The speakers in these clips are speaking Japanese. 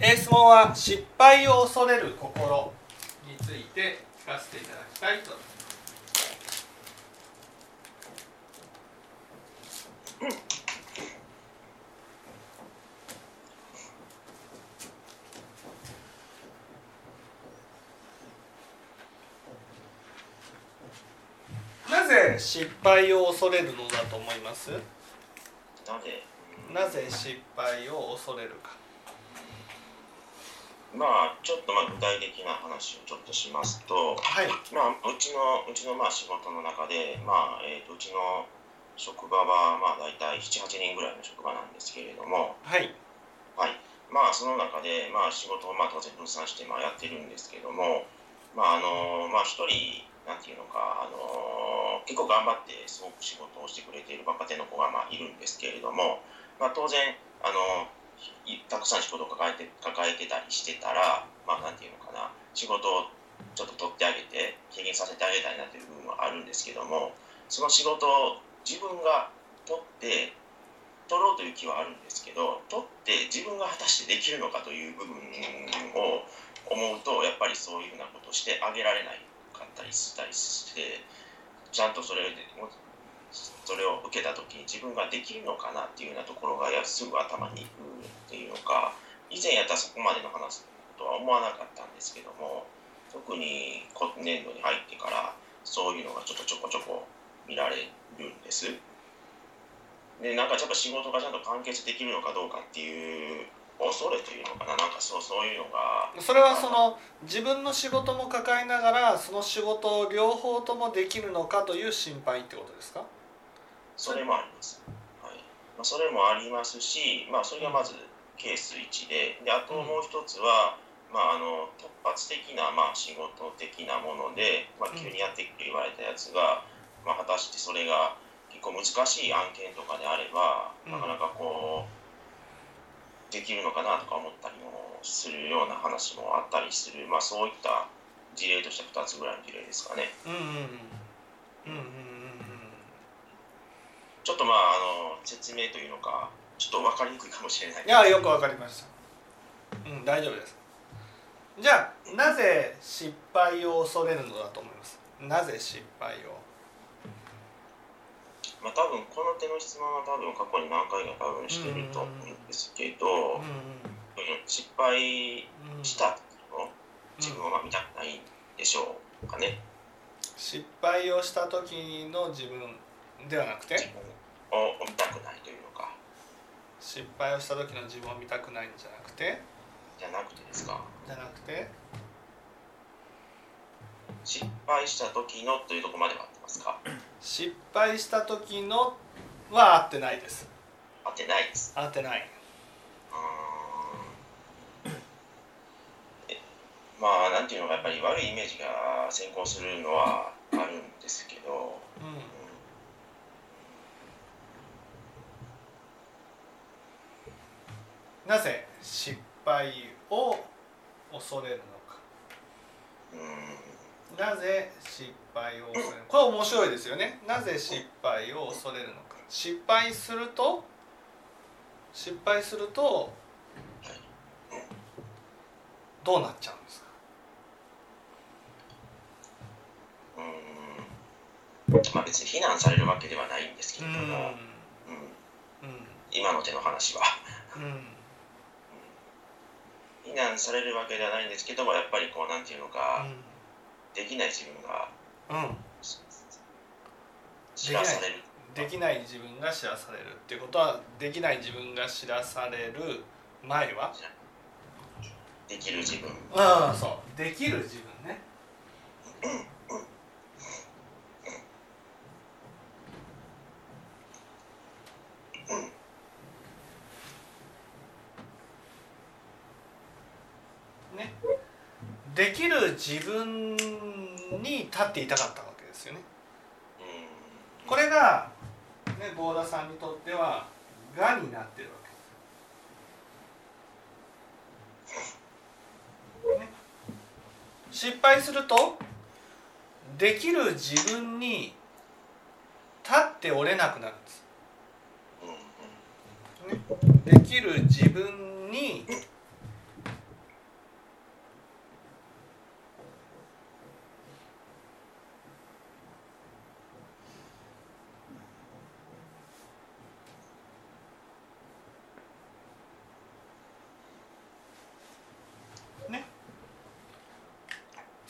えー質問は失敗を恐れる心について聞かせていただきたいとなぜ失敗を恐れるのだと思います？なぜ失敗を恐れるかまあちょっとまあ具体的な話をちょっとしますと、はい。まあ、うちのうちのまあ仕事の中で、まあえー、とうちの職場はまあ大体78人ぐらいの職場なんですけれども、はい。はい。まあ、その中で、まあ、仕事をまあ当然分散してまあやってるんですけども、まああのまあ、一人なんていうのか、あの結構頑張ってすごく仕事をしてくれている若手の子がまあいるんですけれども、まあ、当然、あのいたくさん仕事を抱えて抱えてたりしてたら、まあ、なんていうのかな。仕事をちょっと取ってあげて軽減させてあげたいなという部分はあるんですけどもその仕事を自分が取って取ろうという気はあるんですけど取って自分が果たしてできるのかという部分を思うとやっぱりそういうふうなことをしてあげられないかったりしたりしてちゃんとそれでそれを受けた時に自分ができるのかなっていうようなところがすぐ頭にいくっていうのか以前やったらそこまでの話とは思わなかったんですけども特に今年度に入ってからそういうのがちょっとちょこちょこ見られるんです。でなんかやっぱ仕事がちゃんと完結できるのかどうかっていう恐れというのかななんかそうそういうのがそれはその自分の仕事も抱えながらその仕事を両方ともできるのかという心配ってことですか？それもあります。はい。まあ、それもありますし、まあ、それがまずケース1で。であともう一つは、まあ、あの突発的な、まあ、仕事的なもので、まあ、急にやってくれ言われたやつが、まあ、果たしてそれが結構難しい案件とかであれば、うん。なかなかこうできるのかなとか思ったりもするような話もあったりする、まあ、そういった事例として2つぐらいの事例ですかね。うんうん。うんうんうんちょっとまああの説明というのかちょっと分かりにくいかもしれない。いやよくわかりました。うん大丈夫です。じゃあなぜ失敗を恐れるのだと思います？なぜ失敗を？まあ多分この手の質問は多分過去に何回か多分してると思うんですけど、失敗うんした時の自分をまあ見たくないんでしょうかね。失敗をした時の自分ではなくて？自分を見たくないというのか。失敗をした時の自分を見たくないんじゃなくて？じゃなくてですか。じゃなくて？失敗した時のというところまでは合ってますか？失敗した時のは合ってないです。合ってないです。合ってない。まあなんていうのかやっぱり悪いイメージが先行するのはあるんですけど。うんなぜ失敗を恐れるのか。うん。なぜ失敗を恐れるこれ面白いですよね。なぜ失敗を恐れるのか。失敗すると失敗するとどうなっちゃうんですか？うん。まあ別に非難されるわけではないんですけれども、うん。うん。今の手の話は。うん非難されるわけではないんですけどもやっぱりこうなんていうのか、できない自分がうん。うん知らされる。できない自分が知らされるっていうことはできない自分が知らされる前は？できる自分。うんそう。できる自分ねね できる自分に立っていたかったわけですよね。うん。これが、ね、合田さんにとってはがになってるわけです、ね、失敗するとできる自分に立っておれなくなるんです。うんうん。できる自分に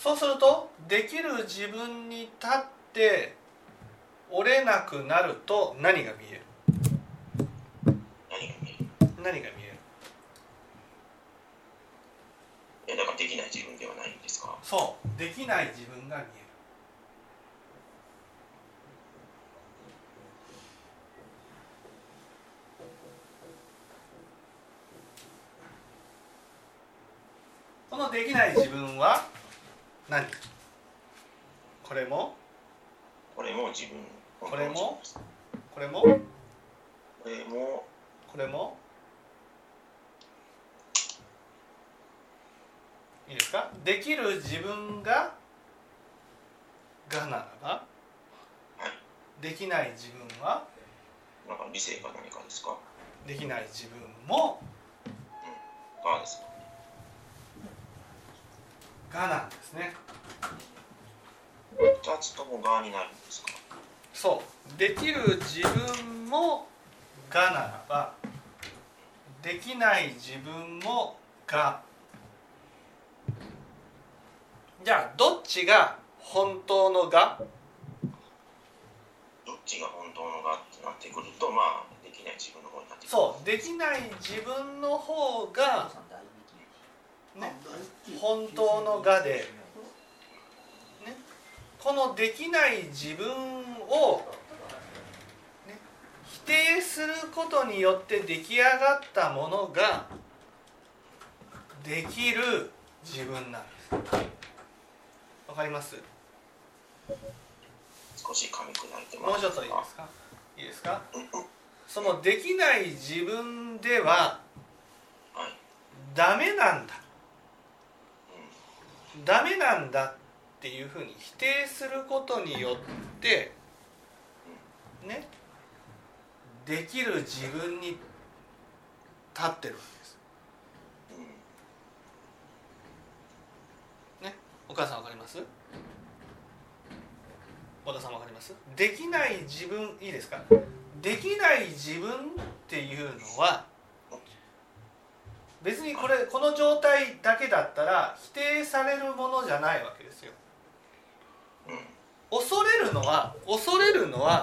そうするとできる自分に立って折れなくなると何が見える？何が見える？何が見えるえだからできない自分ではないんですか？そうできない自分が見える。このできない自分は何？これも？これも自分これも？これも？これもこれも？いいですか？できる自分ががならばできない自分は？なんか理性か何かですか？できない自分も？がですか？がなんですね。二つともがになるんですか？そう。できる自分もがならばできない自分もがじゃあどっちが本当のがどっちが本当のがってなってくるとまあできない自分の方になってくる。そう。できない自分の方が、ね、本当のがで、ね、このできない自分を、ね、否定することによって出来上がったものができる自分なんです。わかります？少し噛み砕いてもうちょっといいですか？いいですか？そのできない自分でははい。ダメなんだ。うダメなんだっていうふうに否定することによってねできる自分に立ってるわけです。ねお母さんわかります？小田さんわかります？できない自分いいですか？できない自分っていうのは別にこれこの状態だけだったら否定されるものじゃないわけですよ。恐れるのは恐れるのは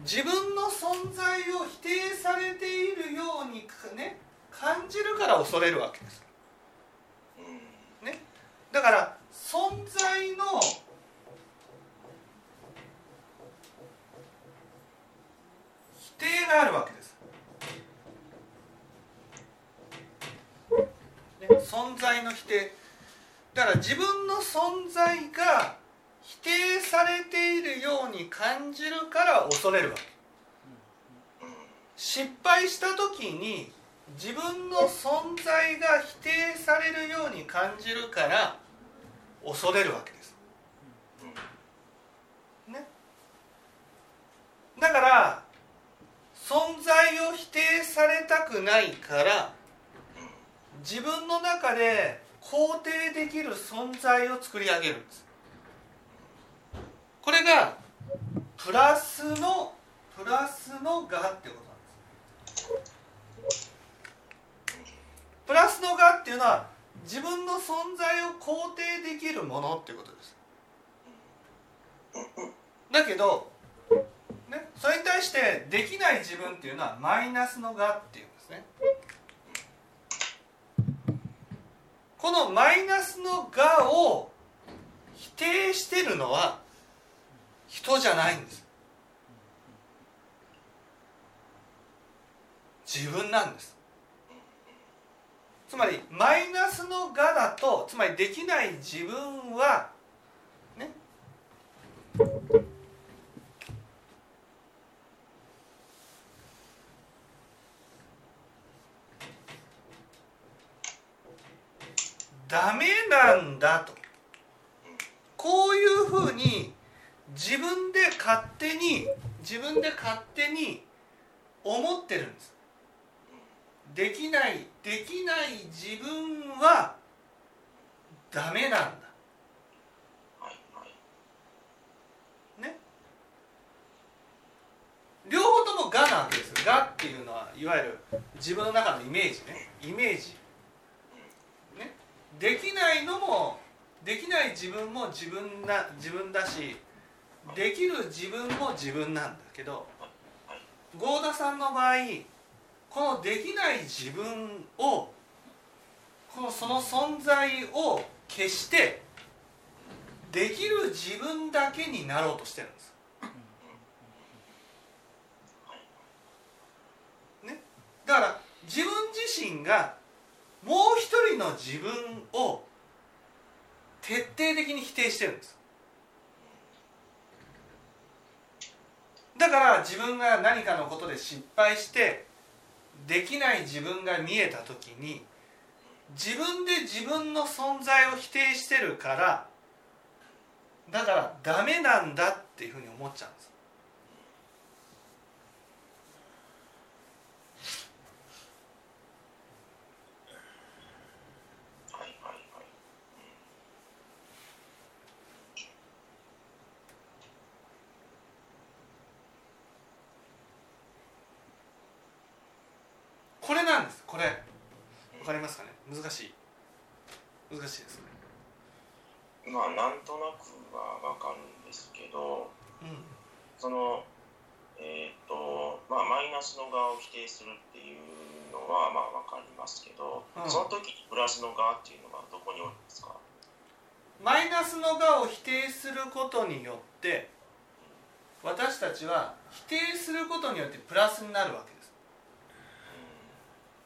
自分の存在を否定されているようにね感じるから恐れるわけです。ね。だから存在の否定があるわけです、存在の否定。だから自分の存在が否定されているように感じるから恐れるわけ。失敗した時に自分の存在が否定されるように感じるから恐れるわけです。ね。だから存在を否定されたくないから自分の中で肯定できる存在を作り上げるんです。これがプラスのプラスのがってことなんです。プラスのがっていうのは自分の存在を肯定できるものっていうことです。だけど、ね、それに対してできない自分っていうのはマイナスのがっていうんですね。このマイナスのがを否定してるのは人じゃないんです。自分なんです。つまりマイナスのがだとつまりできない自分はね。ダメなんだと。こういうふうに自分で勝手に自分で勝手に思ってるんです。できないできない自分はダメなんだ。ね？両方とも「が」なわけです「が」っていうのはいわゆる自分の中のイメージね。イメージ。できないのもできない自分も自分な自分だしできる自分も自分なんだけど合田さんの場合このできない自分をこのその存在を消してできる自分だけになろうとしてるんです。ね、だから自分自身がもう一人の自分を徹底的に否定してるんです。だから自分が何かのことで失敗してできない自分が見えた時に自分で自分の存在を否定してるからだからダメなんだっていうふうに思っちゃうんですこれなんですこれわかりますかね難しい難しいですねまあなんとなくはわかるんですけど、うん、そのえっ、ー、とまあマイナスの側を否定するっていうのはまあわかりますけど、うん、その時にプラスの側っていうのはどこにおるんですか？マイナスの側を否定することによって私たちは否定することによってプラスになるわけ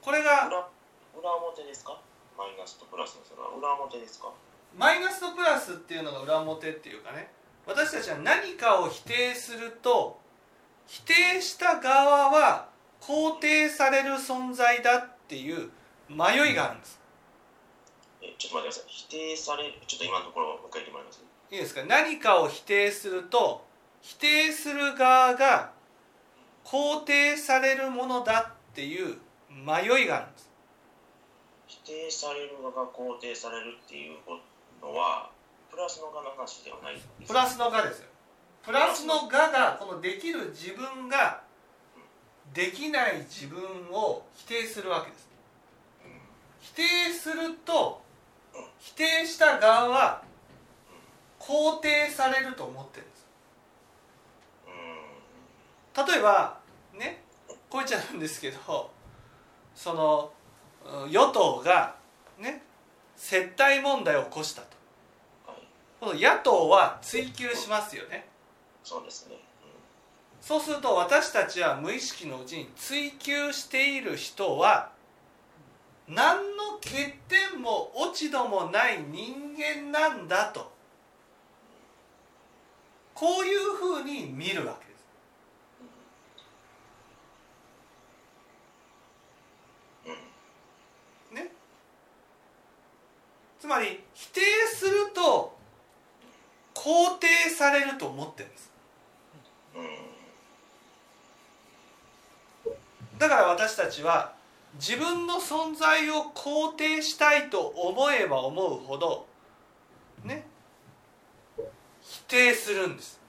これが裏裏表ですか？マイナスとプラスのそれは裏表ですか？マイナスとプラスっていうのが裏表っていうかね。私たちは何かを否定すると否定した側は肯定される存在だっていう迷いがあるんです。えちょっと待ってください。否定されるちょっと今のところもう一回言ってもらいます？いいですか？何かを否定すると否定する側が肯定されるものだっていう迷いがあるんです。否定される側が肯定されるっていうのはプラスの側の話ではない？プラスの側ですよ。プラスの側がこのできる自分ができない自分を否定するわけです、否定すると否定した側は肯定されると思ってるんです。例えばねこういっちゃうんですけどその与党がね接待問題を起こしたと、はい、野党は追及しますよね。そうですね、うん、そうすると私たちは無意識のうちに追及している人は何の欠点も落ち度もない人間なんだと。こういうふうに見るわけです。ね。つまり否定すると肯定されると思ってるんです。だから私たちは自分の存在を肯定したいと思えば思うほどね否定するんです。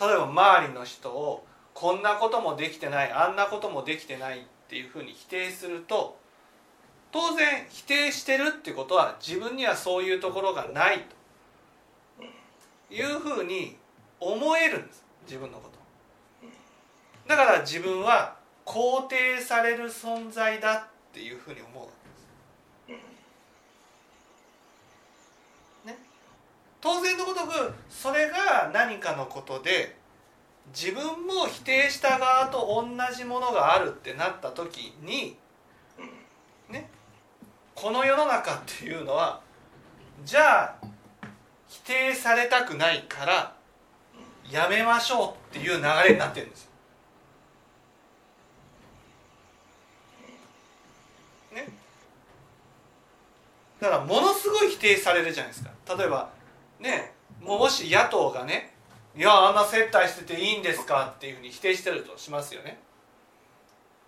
例えば周りの人をこんなこともできてないあんなこともできてないっていうふうに否定すると当然否定してるってことは自分にはそういうところがないというふうに思えるんです。自分のこと。だから自分は肯定される存在だっていうふうに思う、当然のごとくそれが何かのことで自分も否定した側と同じものがあるってなった時にね。この世の中っていうのはじゃあ否定されたくないからやめましょうっていう流れになってるんです。だからものすごい否定されるじゃないですか。例えばねもし野党がね「いやあんな接待してていいんですか?」っていうふうに否定してるとしますよね。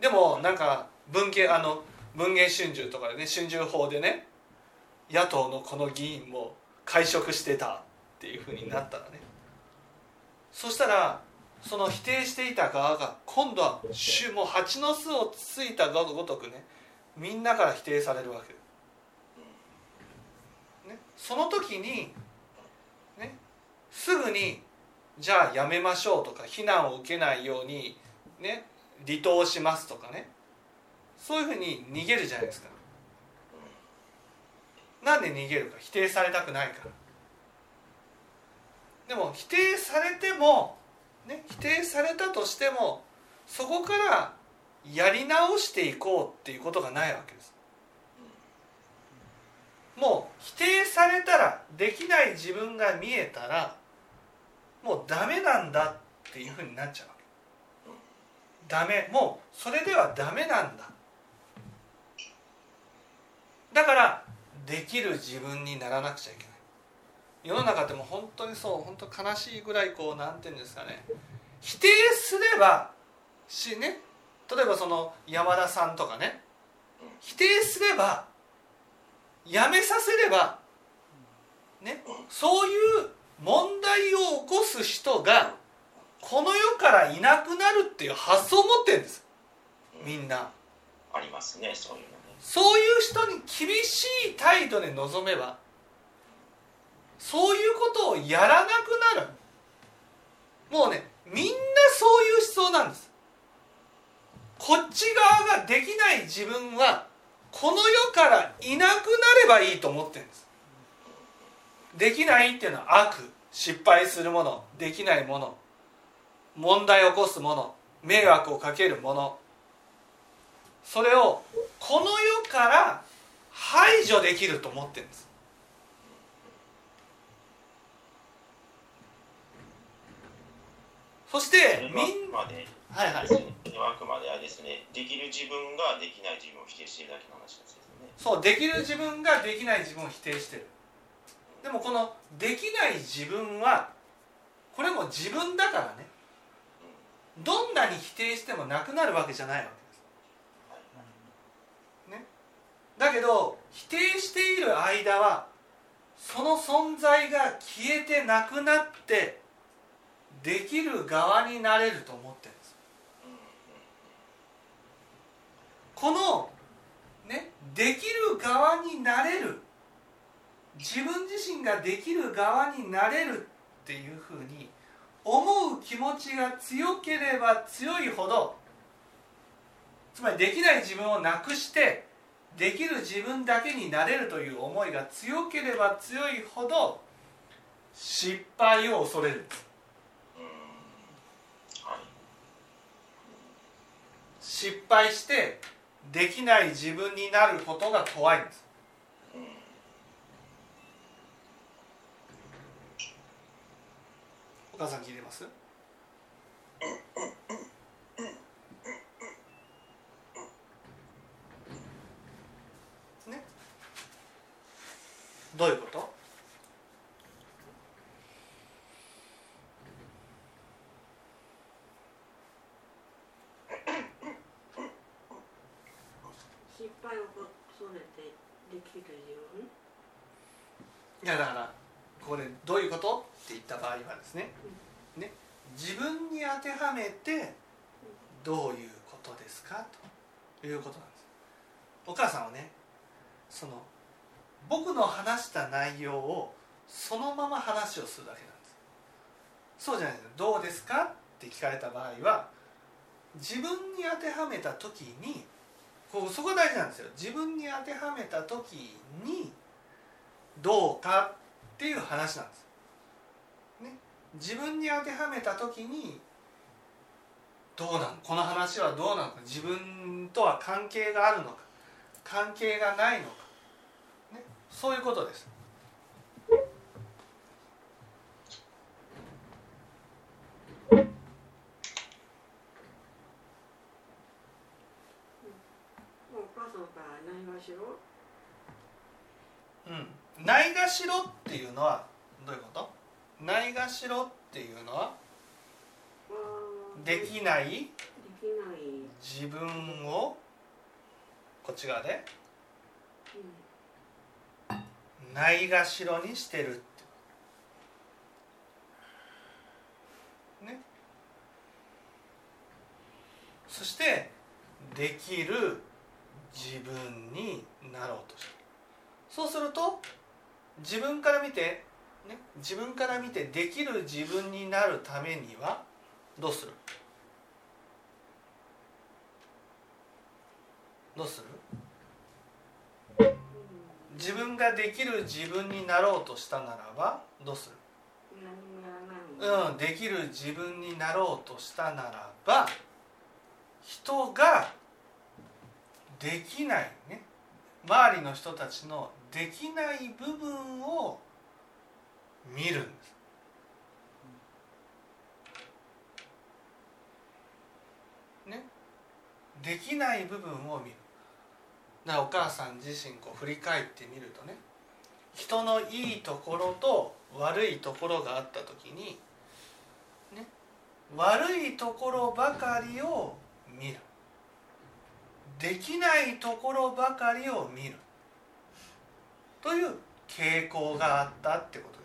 でもなんか文系あの文藝春秋とかでね春秋法でね野党のこの議員も会食してたっていうふうになったらねそしたらその否定していた側が今度はもう蜂の巣をついたごとくねみんなから否定されるわけですその時にねすぐにじゃあやめましょうとか非難を受けないようにね離党しますとかね。そういうふうに逃げるじゃないですか。なんで逃げるか。否定されたくないから。でも否定されても、ね、否定されたとしてもそこからやり直していこうっていうことがないわけです。もう否定されたらできない自分が見えたらもうダメなんだっていうふうになっちゃうわけ。ダメ。もうそれではダメなんだ。だからできる自分にならなくちゃいけない。世の中でも本当にそう本当悲しいぐらいこうなんていうんですかね。否定すればしね。例えばその山田さんとかね。否定すればやめさせればねそういう問題を起こす人がこの世からいなくなるっていう発想を持ってるんです。みんな。ありますねそういうのね。そういう人に厳しい態度で臨めばそういうことをやらなくなる。もうねみんなそういう思想なんです。こっち側ができない自分はこの世からいなくなればいいと思ってるんです。できないっていうのは悪失敗するものできないもの問題を起こすもの迷惑をかけるもの。それをこの世から排除できると思ってるんです。そしてみんまではいはい。あくまであれですねできる自分ができない自分を否定しているだけの話ですよね。そうできる自分ができない自分を否定してる。でもこのできない自分はこれも自分だからね。どんなに否定してもなくなるわけじゃないわけです。ね。だけど否定している間はその存在が消えてなくなってできる側になれると思ってるんですこのねできる側になれる。自分自身ができる側になれるっていうふうに思う気持ちが強ければ強いほどつまりできない自分をなくしてできる自分だけになれるという思いが強ければ強いほど失敗を恐れる。はい。失敗してできない自分になることが怖いんです。お母さん聞いてますねどういうこと失敗を恐れてできる自分いやだからこれどういうこと？って言った場合はですね。ね。自分に当てはめてどういうことですか？ということなんです。お母さんはねその僕の話した内容をそのまま話をするだけなんです。そうじゃないですどうですか？って聞かれた場合は自分に当てはめた時にこうそこ大事なんですよ。自分に当てはめた時にどうかっていう話なんです、ね、自分に当てはめた時にどうなの？この話はどうなのか？自分とは関係があるのか？関係がないのか、ね、そういうことです。しろうんないがしろっていうのはどういうことないがしろっていうのはできない、自分をこっち側でないがしろにしてるってねそしてできる自分になろうとしてる。そうすると自分から見て、ね、自分から見てできる自分になるためにはどうする？どうする？自分ができる自分になろうとしたならばどうする？うん、できる自分になろうとしたならば人ができないね。周りの人たちのできない部分を見るんです。ね、できない部分を見る。だお母さん自身こう振り返ってみるとね。人のいいところと悪いところがあった時に、ね、悪いところばかりを見る。できないところばかりを見る。という傾向があったってことで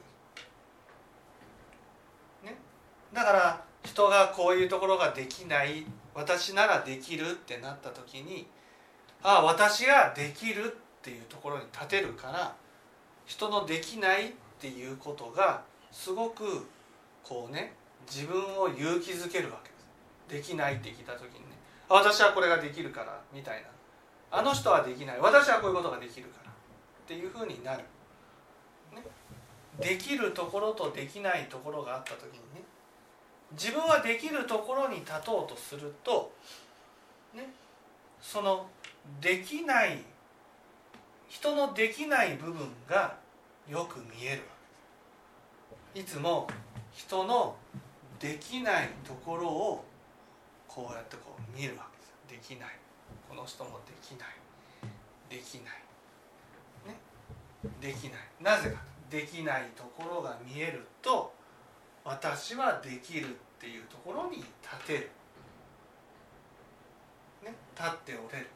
す。ね、だから人がこういうところができない私ならできるってなった時にああ私ができるっていうところに立てるから人のできないっていうことがすごくこうね自分を勇気づけるわけです。できないって聞いた時にね。私はこれができるからみたいな。あの人はできない。私はこういうことができるから。っていうふうになる、ね、できるところとできないところがあった時にね。自分はできるところに立とうとするとね。そのできない人のできない部分がよく見えるわけ。いつも人のできないところをこうやってこう見るわけですできない。この人もできない。できない。ね。できない。なぜかできないところが見えると私はできるっていうところに立てる、ね、立っておれる。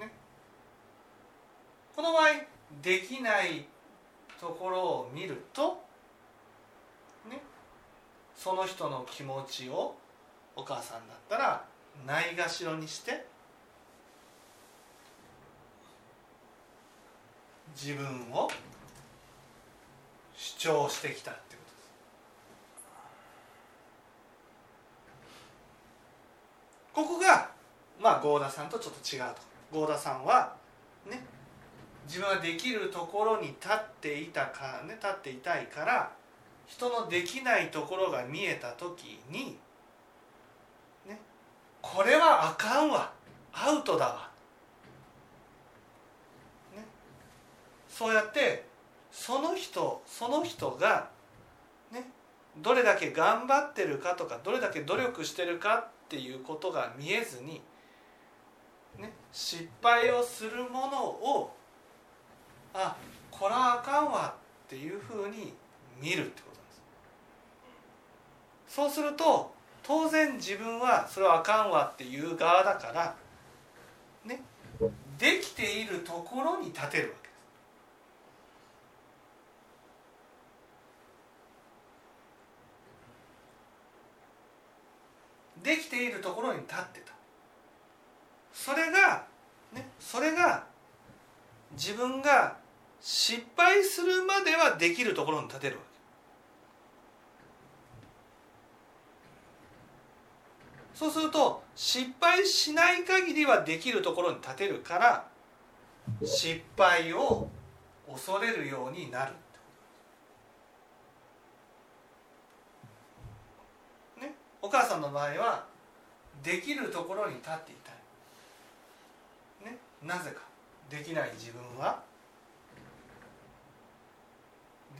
ね。この場合できないところを見るとその人の気持ちをお母さんだったらないがしろにして自分を主張してきたってことです。ここがまあ合田さんとちょっと違うと。合田さんはね自分はできるところに立っていたかね立っていたいから人のできないところが見えた時にねこれはあかんわ。アウトだわ、ね、そうやってその人その人がねどれだけ頑張ってるかとかどれだけ努力してるかっていうことが見えずに、ね、失敗をするものをあこれはあかんわっていうふうに見るってこと。そうすると当然自分はそれはあかんわっていう側だからねできているところに立てるわけです。できているところに立ってた。それがねそれが自分が失敗するまではできるところに立てるわけ。そうすると失敗しない限りはできるところに立てるから失敗を恐れるようになるね？お母さんの場合はできるところに立っていたい。ね？なぜかできない自分は？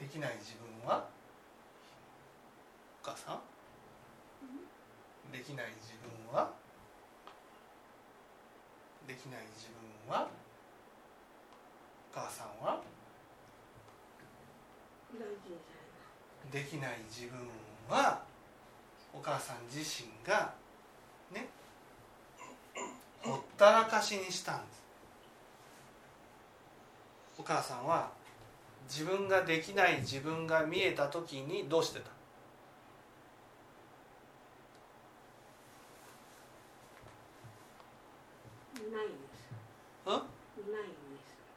できない自分は？お母さん？できない自分は？できない自分は？お母さんは？できない自分は？お母さん自身が？ね？ほったらかしにしたんです。お母さんは自分ができない自分が見えた時にどうしてた？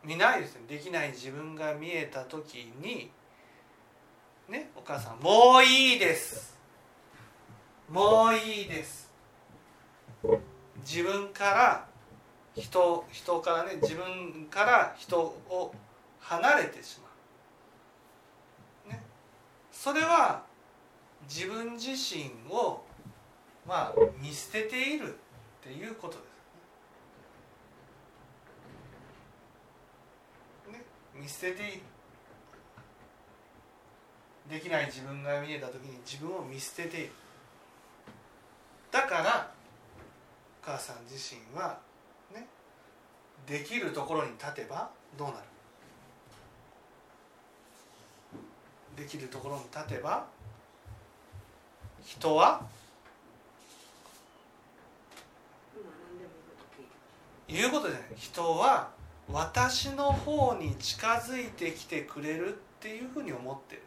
見ないですね。できない自分が見えた時にねお母さん「もういいです」「もういいです」自分から人人からね自分から人を離れてしまう、ね、それは自分自身をまあ見捨てているっていうことですね見捨ててできない自分が見えた時に自分を見捨てて。いるだからお母さん自身はねできるところに立てばどうなる？できるところに立てば人は言うことじゃない。人は私の方に近づいてきてくれるっていうふうに思ってる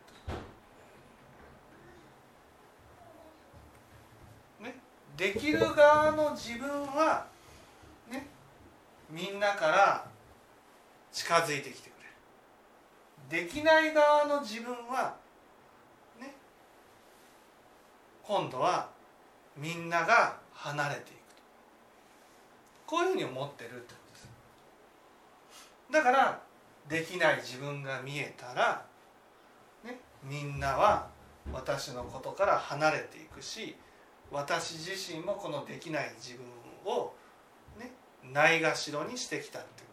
ね。できる側の自分はねみんなから近づいてきてくれる。できない側の自分はね今度はみんなが離れていくと。こういうふうに思ってるってだからできない自分が見えたら、ね、みんなは私のことから離れていくし私自身もこのできない自分を、ね、ないがしろにしてきたってこ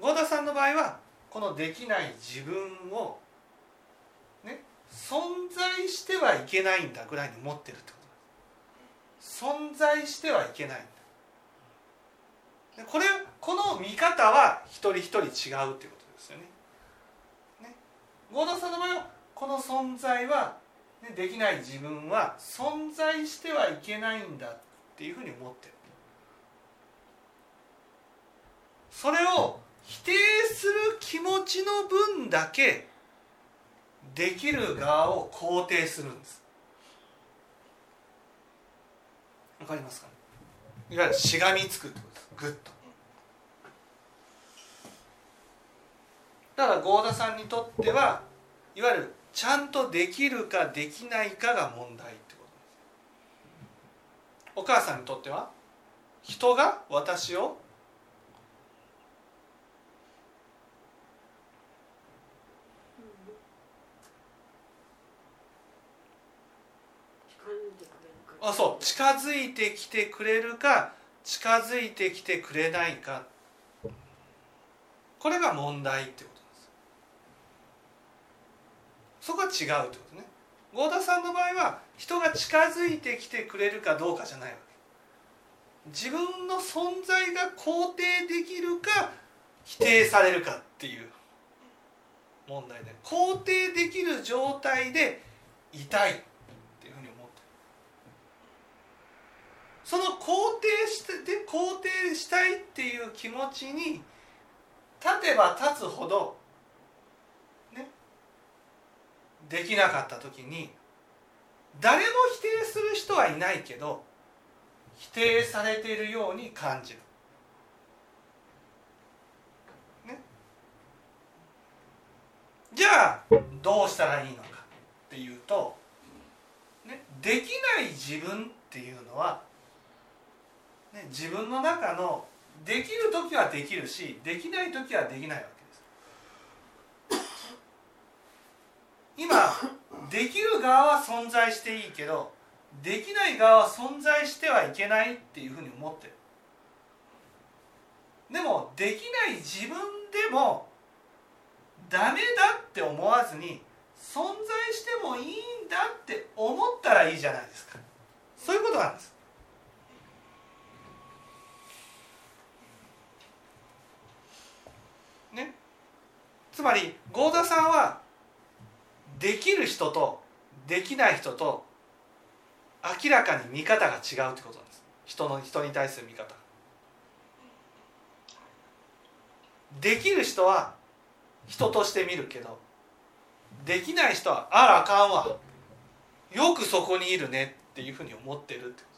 とです。合田さんの場合はこのできない自分を、ね、存在してはいけないんだぐらいに思ってるってことです。存在してはいけない。これこの見方は一人一人違うっていうことですよね。ね。合田さんの場合はこの存在はねできない自分は存在してはいけないんだっていうふうに思ってる。それを否定する気持ちの分だけできる側を肯定するんです。わかりますかいわゆるしがみつくってこと。グッと。だから合田さんにとってはいわゆるちゃんとできるかできないかが問題ってことお母さんにとっては人が私をあそう近づいてきてくれるか近づいてきてくれないか。これが問題ってことです。そこは違うってことね。合田さんの場合は人が近づいてきてくれるかどうかじゃないわけ。自分の存在が肯定できるか否定されるかっていう問題で。肯定できる状態でいたいっていうふうに思ってその肯定してで肯定したいっていう気持ちに立てば立つほどねできなかった時に誰も否定する人はいないけど否定されているように感じる。ね、じゃあどうしたらいいのかっていうと、ね、できない自分っていうのは、ね、自分の中のできる時はできるしできない時はできないわけです。今できる側は存在していいけどできない側は存在してはいけないっていうふうに思ってる。でもできない自分でもダメだって思わずに存在してもいいんだって思ったらいいじゃないですか。そういうことなんですねつまり合田さんはできる人とできない人と明らかに見方が違うってことなんです。人の人に対する見方。できる人は人として見るけどできない人はあらあかんわ。よくそこにいるねっていうふうに思ってるってこ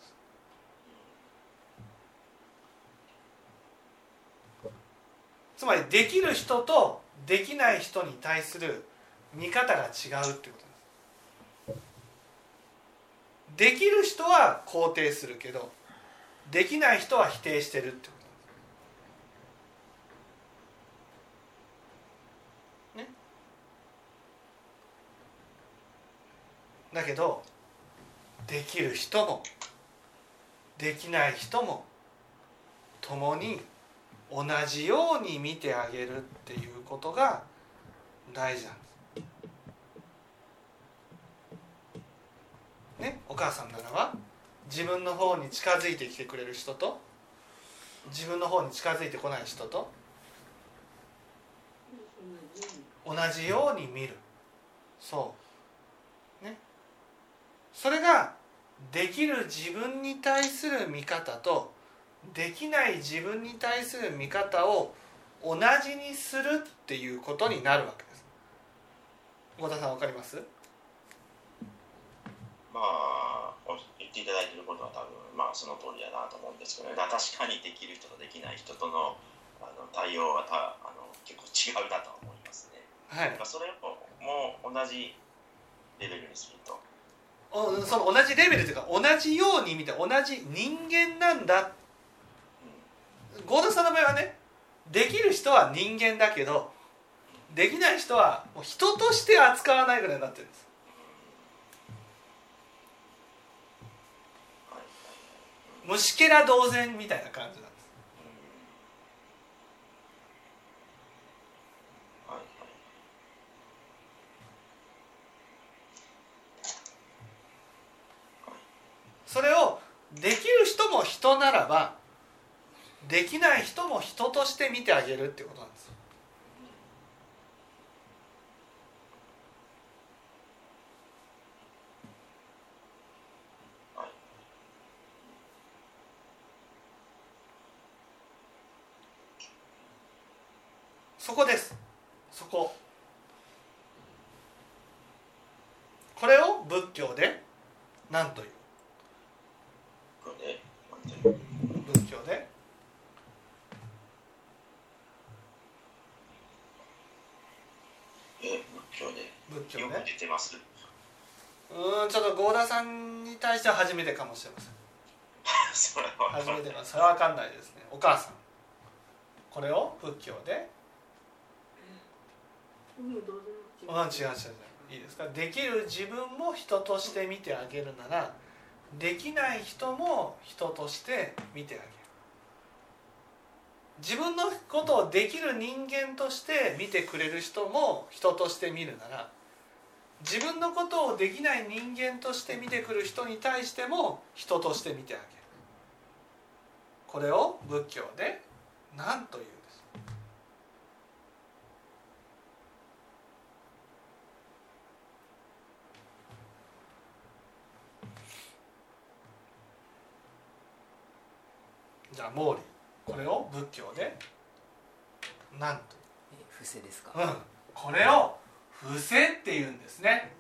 とです。つまりできる人とできない人に対する見方が違うってこと。ですできる人は肯定するけどできない人は否定してるってこと。ね。だけどできる人もできない人も共に同じように見てあげるっていうことが大事なんです。ね、お母さんならば自分の方に近づいてきてくれる人と自分の方に近づいてこない人と同じように見る。そう。ね。それができる自分に対する見方とできない自分に対する見方を同じにするっていうことになるわけです。小田さんわかります？まあ言っていただいていることは多分まあその通りだなと思うんですけどね確かにできる人とできない人とのあの対応はたあの結構違うなと思いますね。はい、それをもう同じレベルにすると。その同じレベルというか同じように見て同じ人間なんだ合田さんの場合はねできる人は人間だけどできない人はもう人として扱わないぐらいになってるんです。虫けら同然みたいな感じなんです。それをできる人も人ならばできない人も人として見てあげるっていうことなんですそこです。そこ。これを仏教で何という仏教で仏教ねよく出てます。うんちょっと合田さんに対しては初めてかもしれません。それは初めてそれは分かんないですね。お母さん。これを仏教で？うん違う違う違う。いいですか？できる自分も人として見てあげるならできない人も人として見てあげる。自分のことをできる人間として見てくれる人も人として見るなら自分のことをできない人間として見てくる人に対しても人として見てあげる。これを仏教で何というです？じゃあ毛利これを仏教で何と伏せですか、うん、これを伏せっていうんですね。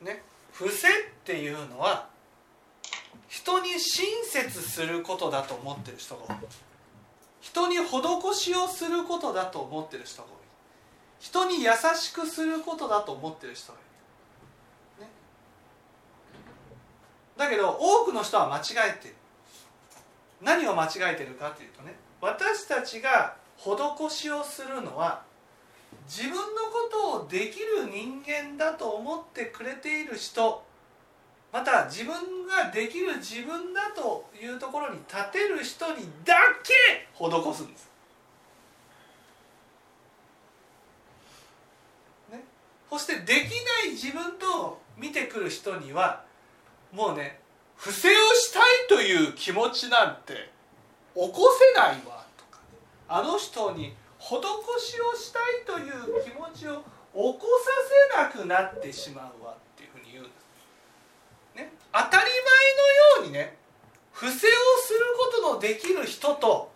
ね伏せっていうのは人に親切することだと思ってる人が多い。人に施しをすることだと思ってる人が多い。人に優しくすることだと思ってる人がい、ね、だけど多くの人は間違えてる。何を間違えてるかというとね私たちが施しをするのは自分のことをできる人間だと思ってくれている人また自分ができる自分だというところに立てる人にだけ施すんです。ね、そしてできない自分と見てくる人にはもうね不正をしたいという気持ちなんて起こせないわとか、ねあの人に施しをしたいという気持ちを起こさせなくなってしまうわっていうふうに言うんです。ね、当たり前のようにね不正をすることのできる人と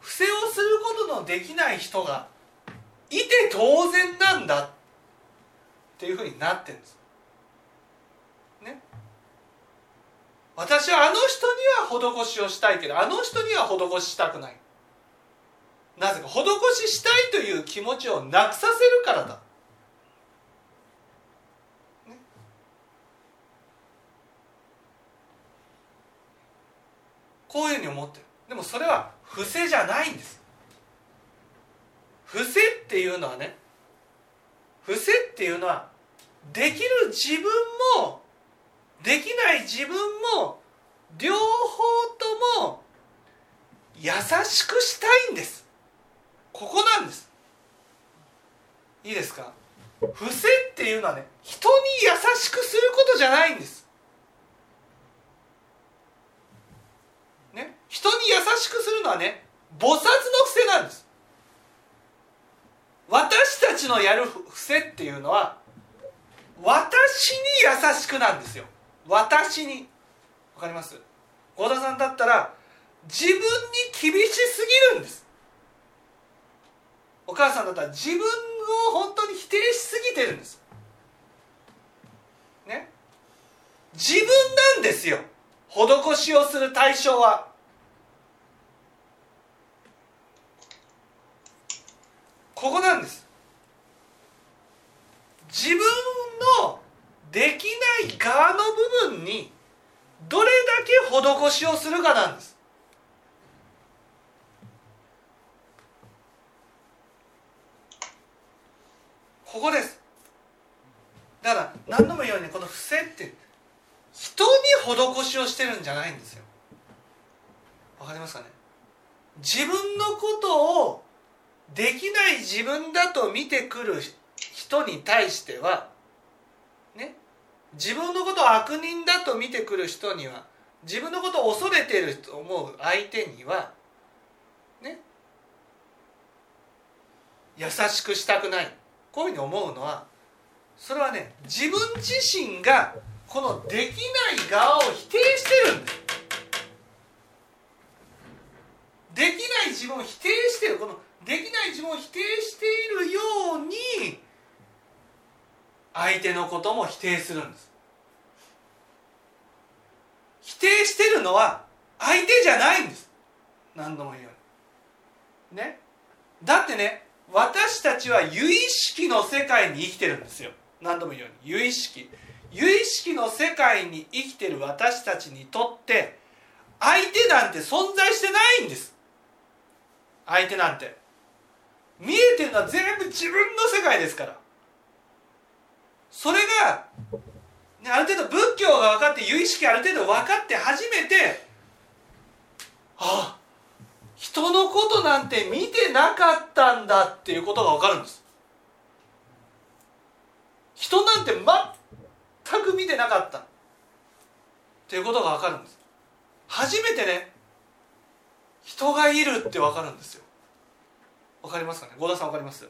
不正をすることのできない人がいて当然なんだっていうふうになってるんです。ね、私はあの人には施しをしたいけどあの人には施ししたくない。なぜか施ししたいという気持ちをなくさせるからだ、ね、こういうふうに思ってる。でもそれは伏せじゃないんです。伏せっていうのはね伏せっていうのはできる自分もできない自分も両方とも優しくしたいんです。ここなんです。いいですか？伏せっていうのはね人に優しくすることじゃないんです。ね？人に優しくするのはね菩薩の癖なんです。私たちのやる伏せっていうのは私に優しくなんですよ。私に。わかります？合田さんだったら自分に厳しすぎるんです。お母さんだったら自分を本当に否定しすぎてるんです。ね？自分なんですよ。施しをする対象は。ここなんです。自分のできない側の部分にどれだけ施しをするかなんです。ここです。だから何度も言うようにこの伏せって人に施しをしてるんじゃないんですよ。わかりますかね？自分のことをできない自分だと見てくる人に対しては自分のことを悪人だと見てくる人には自分のことを恐れてると思う相手にはね優しくしたくない。こういうふうに思うのはそれはね自分自身がこのできない側を否定してるんでできない自分を否定してる。このできない自分を否定しているように相手のことも否定するんです。否定してるのは相手じゃないんです。何度も言うように。ね。だってね私たちは有意識の世界に生きてるんですよ。何度も言うように。有意識。有意識の世界に生きてる私たちにとって相手なんて存在してないんです。相手なんて。見えてるのは全部自分の世界ですから。それが、ね、ある程度仏教が分かって有意識ある程度分かって初めてああ人のことなんて見てなかったんだっていうことが分かるんです。人なんて全く見てなかった。っていうことが分かるんです。初めてね人がいるって分かるんですよ。分かりますかね？合田さん分かります？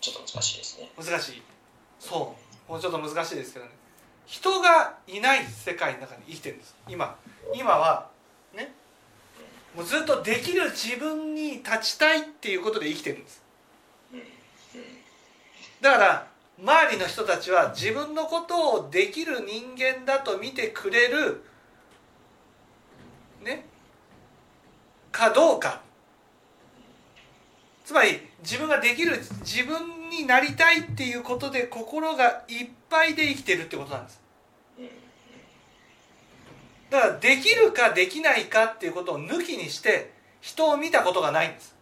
ちょっと難しいですね。難しい。そう。もうちょっと難しいですけどね。人がいない世界の中に生きてるんです。今。今はね。もうずっとできる自分に立ちたいっていうことで生きてるんです。だから周りの人たちは自分のことをできる人間だと見てくれるね。かどうか。つまり自分ができる自分になりたいっていうことで心がいっぱいで生きてるってことなんです。だからできるかできないかっていうことを抜きにして人を見たことがないんです、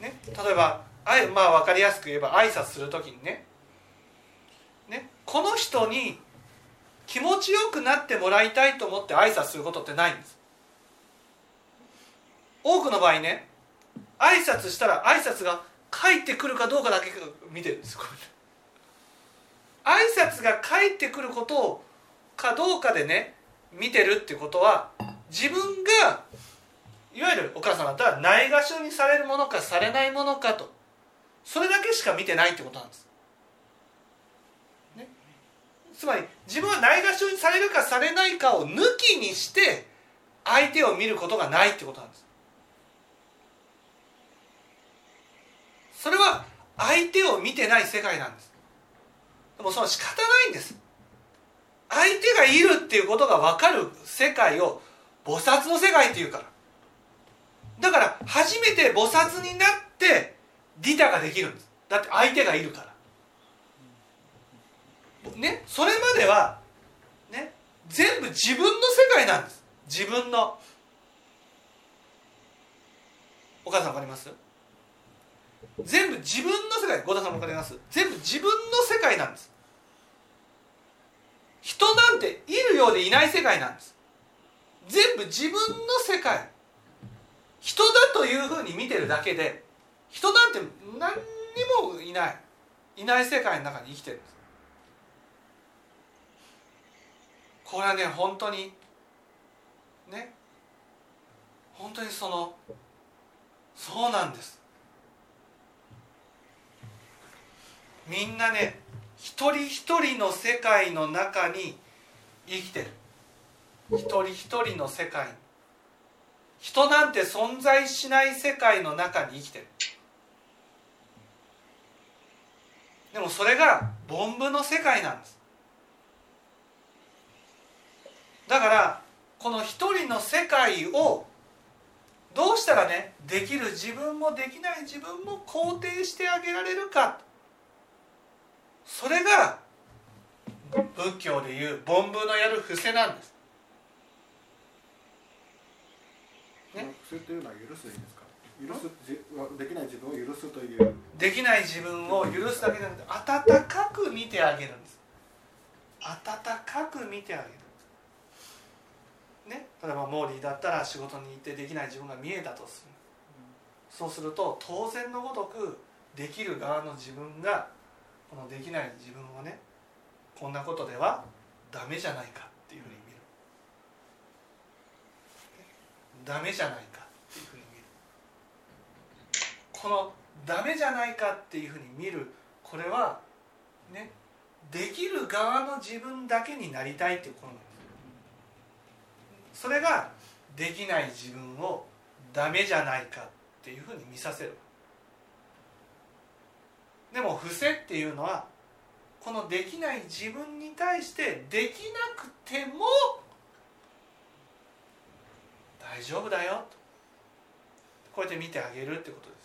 ね、例えばあまあ分かりやすく言えば挨拶する時にね。ね？この人に気持ちよくなってもらいたいと思って挨拶することってないんです。多くの場合ね挨拶したら挨拶が返ってくるかどうかだけ見てるんです挨拶が返ってくることをかどうかでね見てるってことは自分がいわゆるお母さんだったらないがしろにされるものかされないものかとそれだけしか見てないってことなんです、ね、つまり自分はないがしろにされるかされないかを抜きにして相手を見ることがないってことなんです。それは相手を見てない世界なんです。でもその仕方ないんです。相手がいるっていうことが分かる世界を菩薩の世界っていうから。だから初めて菩薩になって利他ができるんです。だって相手がいるから。ねそれまではね全部自分の世界なんです。自分の。お母さん分かります？全部自分の世界五田さんも分かります？全部自分の世界なんです。人なんているようでいない世界なんです。全部自分の世界。人だというふうに見てるだけで人なんて何にもいない。いない世界の中に生きてるんです。これはね本当にね本当にそのそうなんです。みんなね一人一人の世界の中に生きてる。一人一人の世界。人なんて存在しない世界の中に生きてる。でもそれが凡夫の世界なんです。だからこの一人の世界をどうしたらねできる自分もできない自分も肯定してあげられるか。それが仏教でいう凡夫のやる伏せなんです。ね、伏せというのは許す許すできない自分を許すという。できない自分を許すだけじゃなくて温かく見てあげるんです。温かく見てあげる。ね、例えばモーリーだったら仕事に行ってできない自分が見えたとする、そうすると当然のごとくできる側の自分がこのできない自分をねこんなことではダメじゃないかっていうふうに見る。ダメじゃないかっていうふうに見る。このダメじゃないかっていうふうに見るこれはねできる側の自分だけになりたいっていうことなんですそれができない自分をダメじゃないかっていうふうに見させる。でも伏せっていうのはこのできない自分に対してできなくても大丈夫だよと。こうやって見てあげるってことです。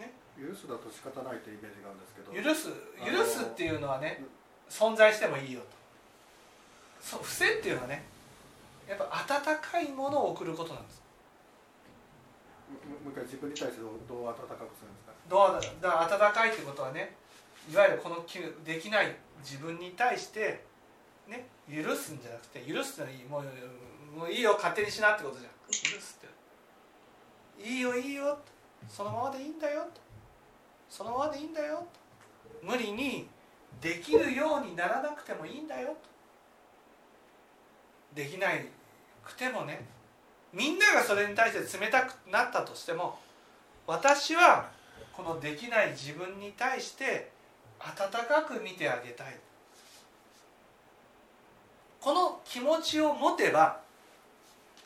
ね。許すだと仕方ないというイメージがあるんですけど。許す。許すっていうのはね存在してもいいよと。そう伏せっていうのはねやっぱ温かいものを送ることなんです。もう一回自分に対してどう温かくするんですか？どうだだ温かいってことはねいわゆるこのできない自分に対してね許すんじゃなくて許すってのはもうもういいよ勝手にしなってことじゃん。許すって。いいよいいよそのままでいいんだよそのままでいいんだよ無理にできるようにならなくてもいいんだよできないくてもね。みんながそれに対して冷たくなったとしても私はこのできない自分に対して温かく見てあげたい。この気持ちを持てば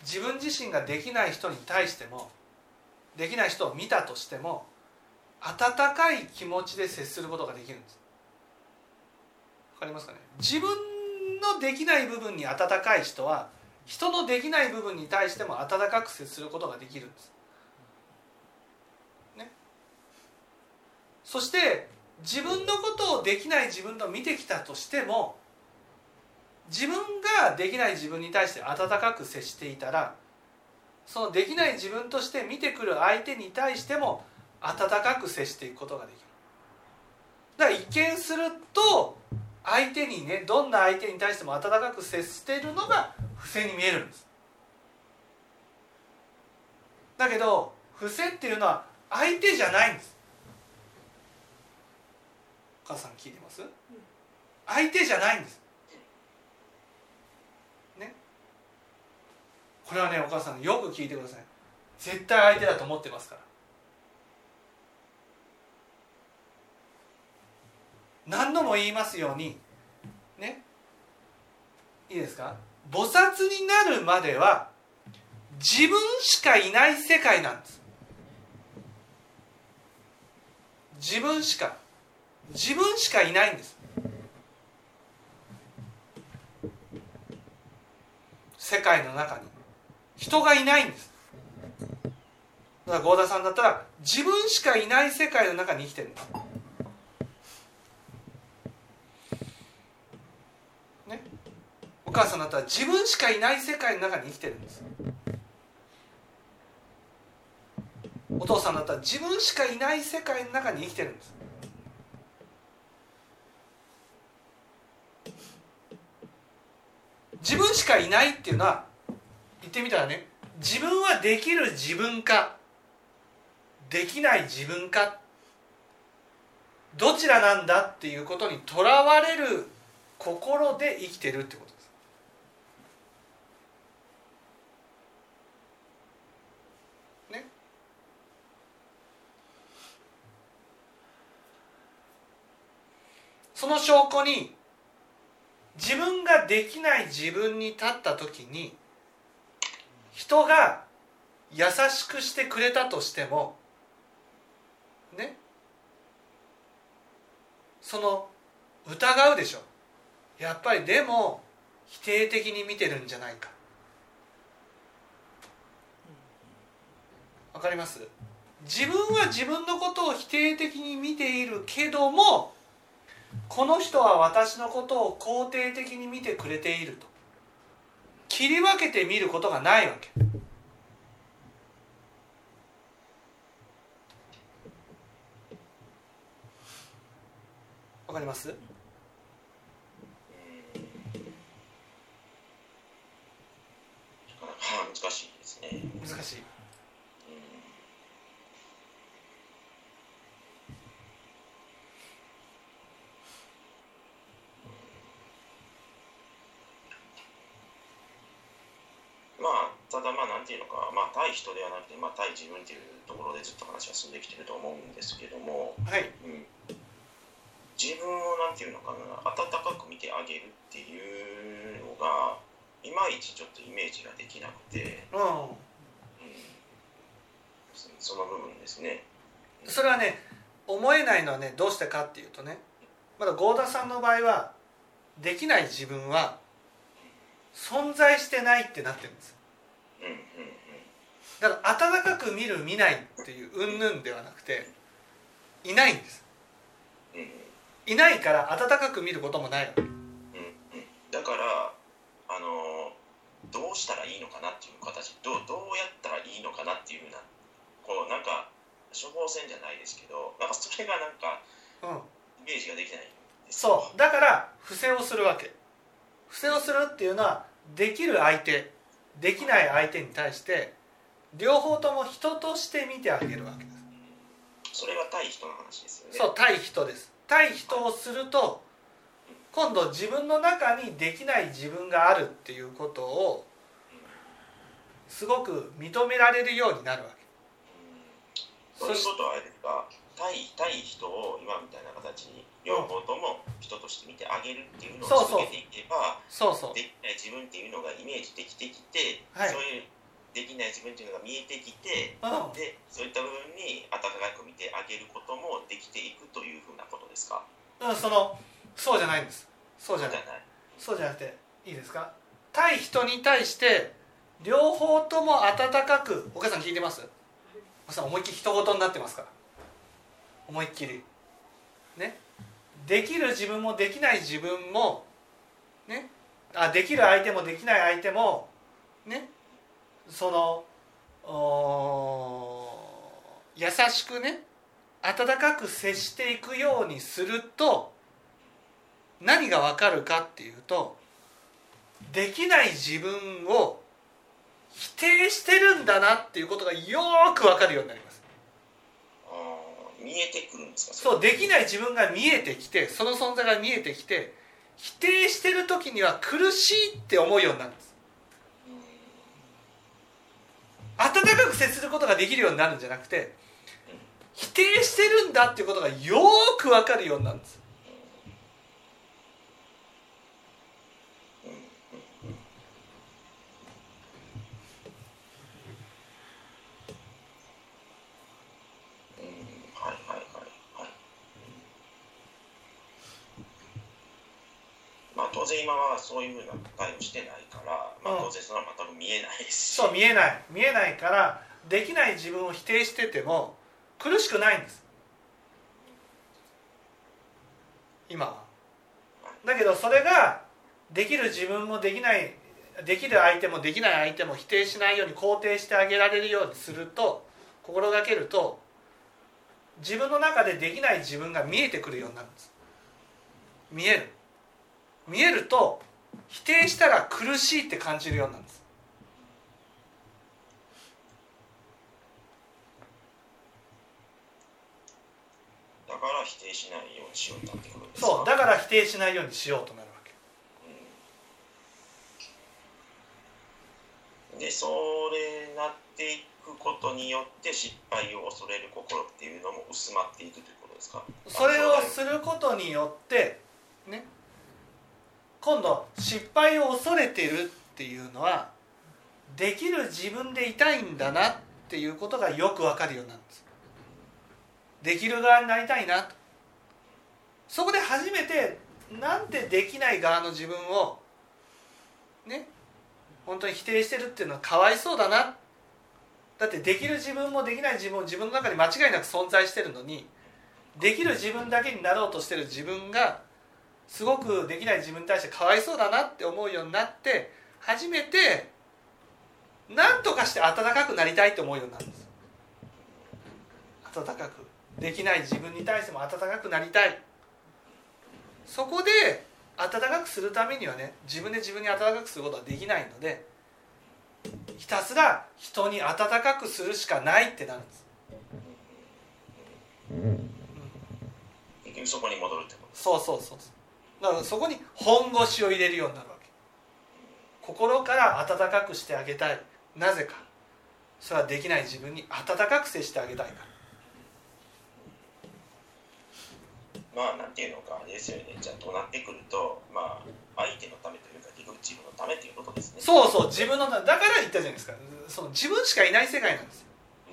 自分自身ができない人に対してもできない人を見たとしても温かい気持ちで接することができるんです。わかりますかね？自分のできない部分に温かい人は人のできない部分に対しても温かく接することができるんです。そして自分のことをできない自分と見てきたとしても自分ができない自分に対して温かく接していたらそのできない自分として見てくる相手に対しても温かく接していくことができる。だから一見すると相手にねどんな相手に対しても温かく接しているのが伏せに見えるんですだけど伏せっていうのは相手じゃないんですお母さん聞いてます？相手じゃないんです。ね？これはねお母さんよく聞いてください。絶対相手だと思ってますから。何度も言いますようにね？いいですか？菩薩になるまでは自分しかいない世界なんです。自分しか自分しかいないんです。世界の中に。人がいないんです。だから合田さんだったら自分しかいない世界の中に生きてるんです。ね。お母さんだったら自分しかいない世界の中に生きてるんです。お父さんだったら自分しかいない世界の中に生きてるんです。自分しかいないっていうのは言ってみたらね自分はできる自分かできない自分かどちらなんだっていうことにとらわれる心で生きてるってことです。ね。その証拠に自分ができない自分に立った時に人が優しくしてくれたとしてもねその疑うでしょ。やっぱりでも否定的に見てるんじゃないか。わかります？自分は自分のことを否定的に見ているけどもこの人は私のことを肯定的に見てくれていると。切り分けて見ることがないわけ。わかりますうんなかなか難しいですね。難しいうんまあ、ただまあなんていうのか、まあ、対人ではなくて、まあ、対自分っていうところでずっと話が進んできてると思うんですけども、はい。うん、自分をなんていうのかな温かく見てあげるっていうのがいまいちちょっとイメージができなくて、ううん、そその部分ですね。ん。それはね思えないのはねどうしてかっていうとねまだ合田さんの場合はできない自分は存在してないってなってるんですだから温かく見る見ないっていう云々ではなくていないんです。いないから温かく見ることもないわけ。うんうん。だからあのどうしたらいいのかなっていう形。どうどうやったらいいのかなっていうふうなこうなんか処方箋じゃないですけどなんかそれがなんかうん。イメージができないそう。だから伏せをするわけ。伏せをするっていうのはできる相手できない相手に対して両方とも人として見てあげるわけです。それが対人の話ですよね。そう対人です。対人をすると今度自分の中にできない自分があるっていうことをすごく認められるようになるわけ。うん。そういうことはあれですか対対人を今みたいな形に両方とも人として見てあげるっていうのを続けていけばそうそう。できない自分っていうのがイメージできてきて、はい。そういうできない自分っていうのが見えてきてうん。でそういった部分に温かく見てあげることもできていくというふうなことですか？うん、そのそうじゃないんです。そうじゃない。じゃない。そうじゃなくていいですか？対人に対して両方とも温かくお母さん聞いてます？お母さん思いっきり人事になってますから思いっきり。ね。できる自分もできない自分もね。あできる相手もできない相手もね。そのお優しくね温かく接していくようにすると何が分かるかっていうとできない自分を否定してるんだなっていうことがよく分かるようになり見えてくるんですか？そうできない自分が見えてきてその存在が見えてきて否定してる時には苦しいって思うようになるんです。温かく接することができるようになるんじゃなくて否定してるんだっていうことがよく分かるようになるんですうんはいはいはいはい当然今はそういうふうな答えをしてないから、まあ、うん。当然それは全く見えないですし、そう見えない。見えないからできない自分を否定してても苦しくないんです。今は。だけどそれができる自分もできないできる相手もできない相手も否定しないように肯定してあげられるようにすると心がけると自分の中でできない自分が見えてくるようになるんです。見える見えると否定したら苦しいって感じるようになるんです。だから否定しないようにしようってくるんですそうだから否定しないようにしようとなるわけ。でそれなっていくことによって失敗を恐れる心っていうのも薄まっていくということですか？それをすることによってね今度失敗を恐れてるっていうのはできる自分でいたいんだなっていうことがよくわかるようになるんです。できる側になりたいなとそこで初めてなんでできない側の自分をね本当に否定してるっていうのはかわいそうだな。だってできる自分もできない自分も自分の中に間違いなく存在してるのにできる自分だけになろうとしてる自分がすごくできない自分に対してかわいそうだなって思うようになって初めて何とかして温かくなりたいと思うようになるんです。温かくできない自分に対しても温かくなりたい。そこで温かくするためにはね自分で自分に温かくすることはできないのでひたすら人に温かくするしかないってなるんです。結局そこに戻るってこと。そうそうそうそうだからそこに本腰を入れるようになるわけ。心から温かくしてあげたい。なぜか。それはできない自分に温かく接してあげたいから。まあなんていうのかあれですよね。じゃあとなってくるとまあ相手のためというか結局自分のためということですね。そうそう自分のだから言ったじゃないですか。その自分しかいない世界なんですよ。う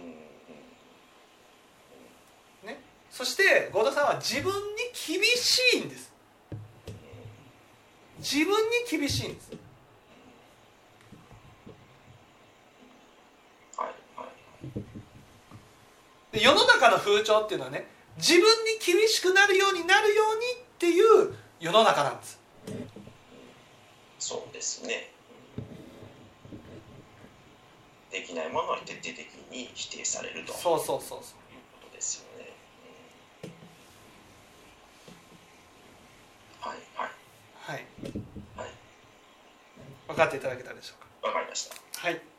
んうんそして合田さんは自分に厳しいんです自分に厳しいんです。はいはい。で世の中の風潮っていうのはね自分に厳しくなるようになるようにっていう世の中なんです。そうですね。できないものは徹底的に否定されると。いうそうそうそう。そうことですよね、うん。はいはいはい。はい。分かっていただけたでしょうわかりました。かはい